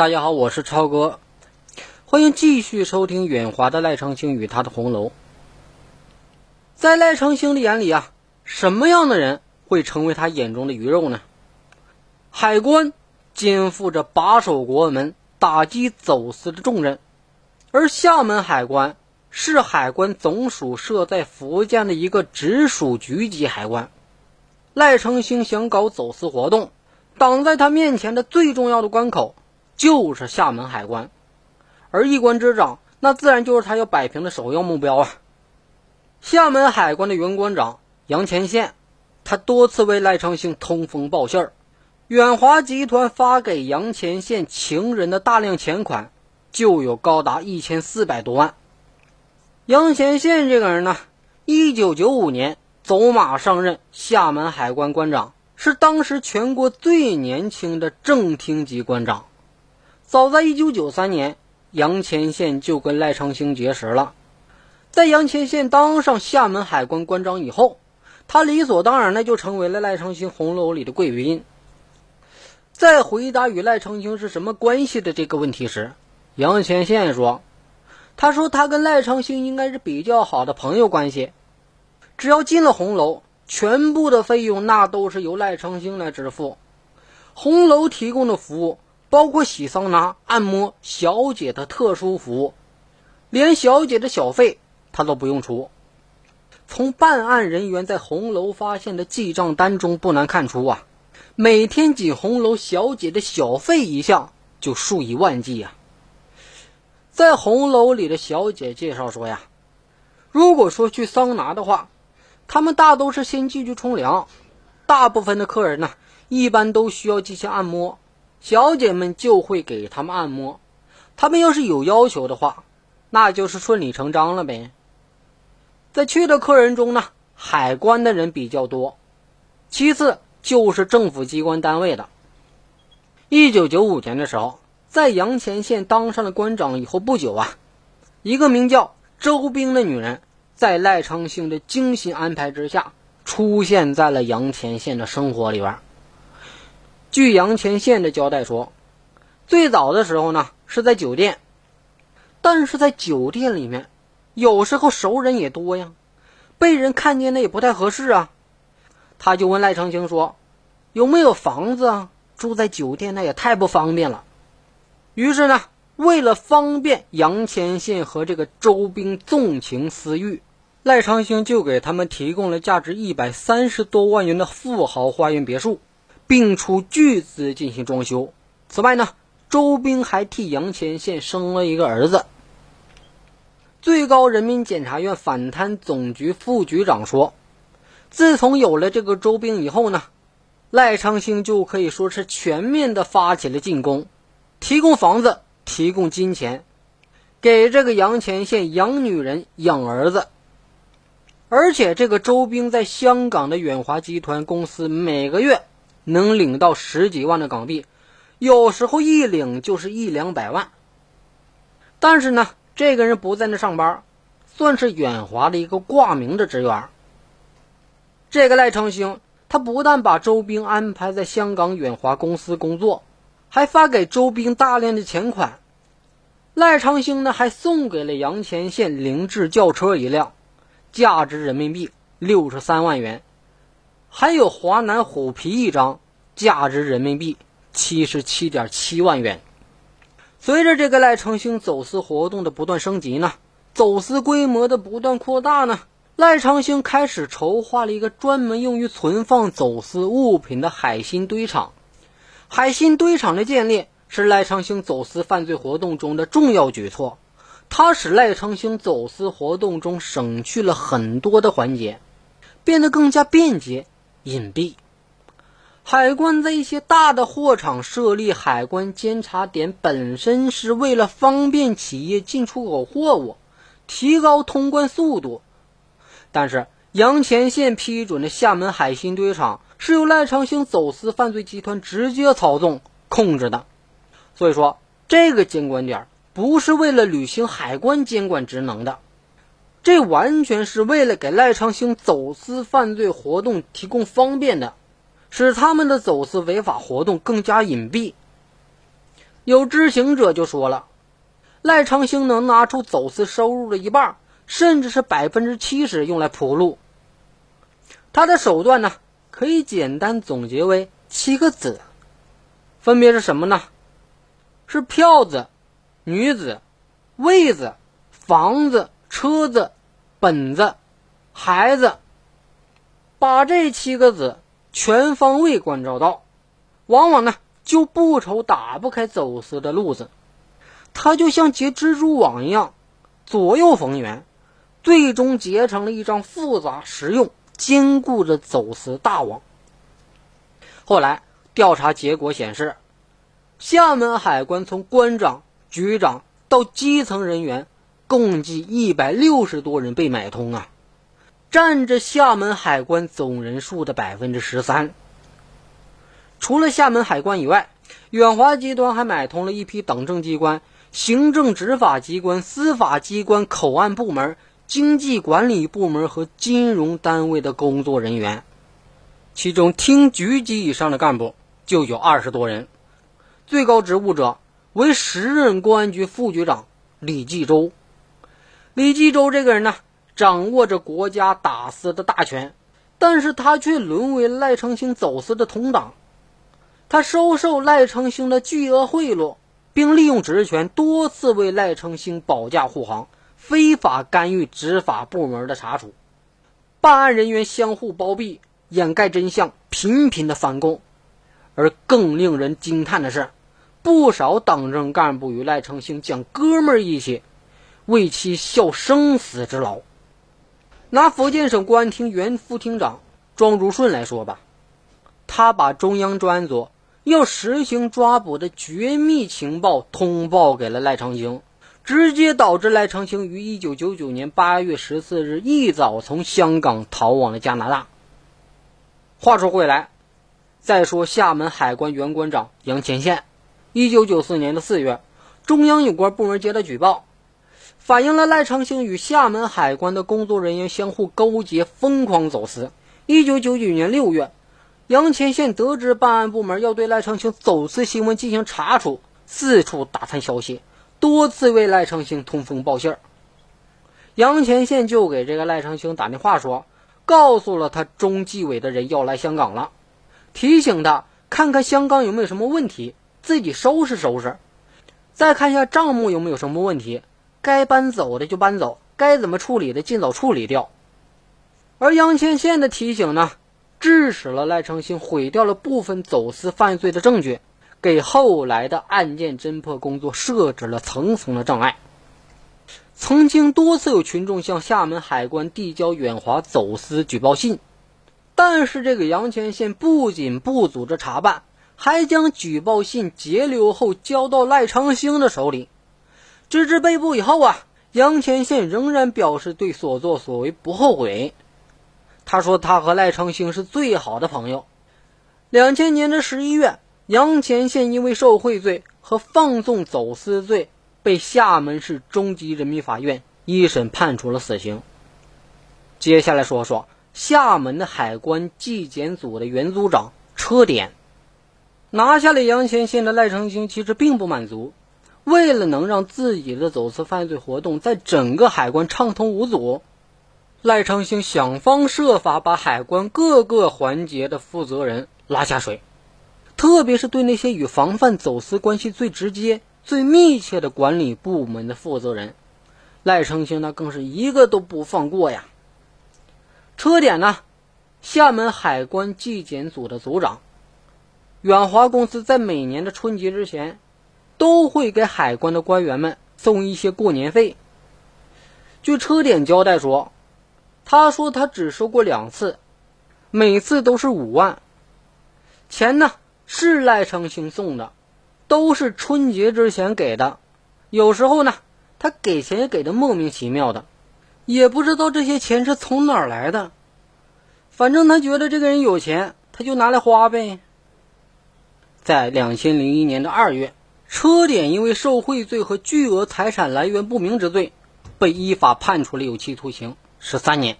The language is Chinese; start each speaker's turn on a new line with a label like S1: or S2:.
S1: 大家好，我是超哥，欢迎继续收听远华的赖昌星与他的红楼。在赖昌星的眼里啊，什么样的人会成为他眼中的鱼肉呢？海关肩负着把守国门、打击走私的重任，而厦门海关是海关总署设在福建的一个直属局级海关。赖昌星想搞走私活动，挡在他面前的最重要的关口。就是厦门海关，而一关之长，那自然就是他要摆平的首要目标啊。厦门海关的原关长杨前线，他多次为赖昌星通风报信儿。远华集团发给杨前线情人的大量钱款，就有高达一千四百多万。杨前线这个人呢，一九九五年走马上任厦门海关关长，是当时全国最年轻的正厅级关长。早在一九九三年，杨前线就跟赖昌星结识了。在杨前线当上厦门海关关长以后，他理所当然的就成为了赖昌星红楼里的贵宾。在回答与赖昌星是什么关系的这个问题时，杨前线说：“他说他跟赖昌星应该是比较好的朋友关系，只要进了红楼，全部的费用那都是由赖昌星来支付。红楼提供的服务。”包括洗桑拿、按摩、小姐的特殊服务，连小姐的小费他都不用出。从办案人员在红楼发现的记账单中不难看出啊，每天仅红楼小姐的小费一项就数以万计啊。在红楼里的小姐介绍说呀，如果说去桑拿的话，他们大都是先进去冲凉，大部分的客人呢，一般都需要进行按摩。小姐们就会给他们按摩，他们要是有要求的话，那就是顺理成章了呗。在去的客人中呢，海关的人比较多，其次就是政府机关单位的。一九九五年的时候，在阳前县当上了关长以后不久啊，一个名叫周兵的女人，在赖昌星的精心安排之下，出现在了阳前县的生活里边。据杨前线的交代说，最早的时候呢是在酒店，但是在酒店里面，有时候熟人也多呀，被人看见那也不太合适啊。他就问赖长青说：“有没有房子啊？住在酒店那也太不方便了。”于是呢，为了方便杨前线和这个周兵纵情私欲，赖长兴就给他们提供了价值一百三十多万元的富豪花园别墅。并出巨资进行装修。此外呢，周兵还替杨前线生了一个儿子。最高人民检察院反贪总局副局长说：“自从有了这个周兵以后呢，赖昌星就可以说是全面的发起了进攻，提供房子，提供金钱，给这个杨前线养女人、养儿子。而且这个周兵在香港的远华集团公司每个月。”能领到十几万的港币，有时候一领就是一两百万。但是呢，这个人不在那上班，算是远华的一个挂名的职员。这个赖昌星，他不但把周兵安排在香港远华公司工作，还发给周兵大量的钱款。赖昌星呢，还送给了杨前线凌志轿车一辆，价值人民币六十三万元。还有华南虎皮一张，价值人民币七十七点七万元。随着这个赖昌星走私活动的不断升级呢，走私规模的不断扩大呢，赖昌星开始筹划了一个专门用于存放走私物品的海心堆场。海心堆场的建立是赖昌星走私犯罪活动中的重要举措，它使赖昌星走私活动中省去了很多的环节，变得更加便捷。隐蔽，海关在一些大的货场设立海关监察点，本身是为了方便企业进出口货物，提高通关速度。但是，杨前线批准的厦门海新堆场是由赖昌星走私犯罪集团直接操纵控制的，所以说这个监管点不是为了履行海关监管职能的。这完全是为了给赖昌星走私犯罪活动提供方便的，使他们的走私违法活动更加隐蔽。有知情者就说了，赖昌星能拿出走私收入的一半，甚至是百分之七十用来铺路。他的手段呢，可以简单总结为七个字，分别是什么呢？是票子、女子、位子、房子、车子、本子、孩子。把这七个字全方位关照到，往往呢就不愁打不开走私的路子。他就像结蜘蛛网一样，左右逢源，最终结成了一张复杂、实用、坚固的走私大网。后来调查结果显示，厦门海关从关长、局长到基层人员，共计一百六十多人被买通啊。占着厦门海关总人数的百分之十三。除了厦门海关以外，远华集团还买通了一批党政机关、行政执法机关、司法机关、口岸部门、经济管理部门和金融单位的工作人员，其中厅局级以上的干部就有二十多人。最高职务者为时任公安局副局长李继周。李继周这个人呢？掌握着国家打私的大权，但是他却沦为赖昌星走私的同党。他收受赖昌星的巨额贿赂，并利用职权多次为赖昌星保驾护航，非法干预执法部门的查处。办案人员相互包庇，掩盖真相，频频的翻供。而更令人惊叹的是，不少党政干部与赖昌星讲哥们儿义气，为其效生死之劳。拿福建省公安厅原副厅长庄如顺来说吧，他把中央专案组要实行抓捕的绝密情报通报给了赖昌星，直接导致赖昌星于一九九九年八月十四日一早从香港逃往了加拿大。话说回来，再说厦门海关原关长杨前线，一九九四年的四月，中央有关部门接到举报。反映了赖昌星与厦门海关的工作人员相互勾结，疯狂走私。一九九九年六月，杨前线得知办案部门要对赖昌星走私新闻进行查处，四处打探消息，多次为赖昌星通风报信儿。杨前线就给这个赖昌星打电话说，告诉了他中纪委的人要来香港了，提醒他看看香港有没有什么问题，自己收拾收拾，再看一下账目有没有什么问题。该搬走的就搬走，该怎么处理的尽早处理掉。而杨千宪的提醒呢，致使了赖昌星毁掉了部分走私犯罪的证据，给后来的案件侦破工作设置了层层的障碍。曾经多次有群众向厦门海关递交远华走私举报信，但是这个杨千宪不仅不组织查办，还将举报信截留后交到赖昌星的手里。直至被捕以后啊，杨前线仍然表示对所作所为不后悔。他说他和赖昌星是最好的朋友。两千年的十一月，杨前线因为受贿罪和放纵走私罪，被厦门市中级人民法院一审判处了死刑。接下来说说厦门的海关纪检组的原组长车典，拿下了杨前线的赖昌星其实并不满足。为了能让自己的走私犯罪活动在整个海关畅通无阻，赖昌星想方设法把海关各个环节的负责人拉下水，特别是对那些与防范走私关系最直接、最密切的管理部门的负责人，赖昌星那更是一个都不放过呀。车点呢，厦门海关纪检组的组长，远华公司在每年的春节之前。都会给海关的官员们送一些过年费。据车点交代说，他说他只收过两次，每次都是五万。钱呢是赖昌星送的，都是春节之前给的。有时候呢，他给钱也给的莫名其妙的，也不知道这些钱是从哪儿来的。反正他觉得这个人有钱，他就拿来花呗。在两千零一年的二月。车典因为受贿罪和巨额财产来源不明之罪，被依法判处了有期徒刑十三年。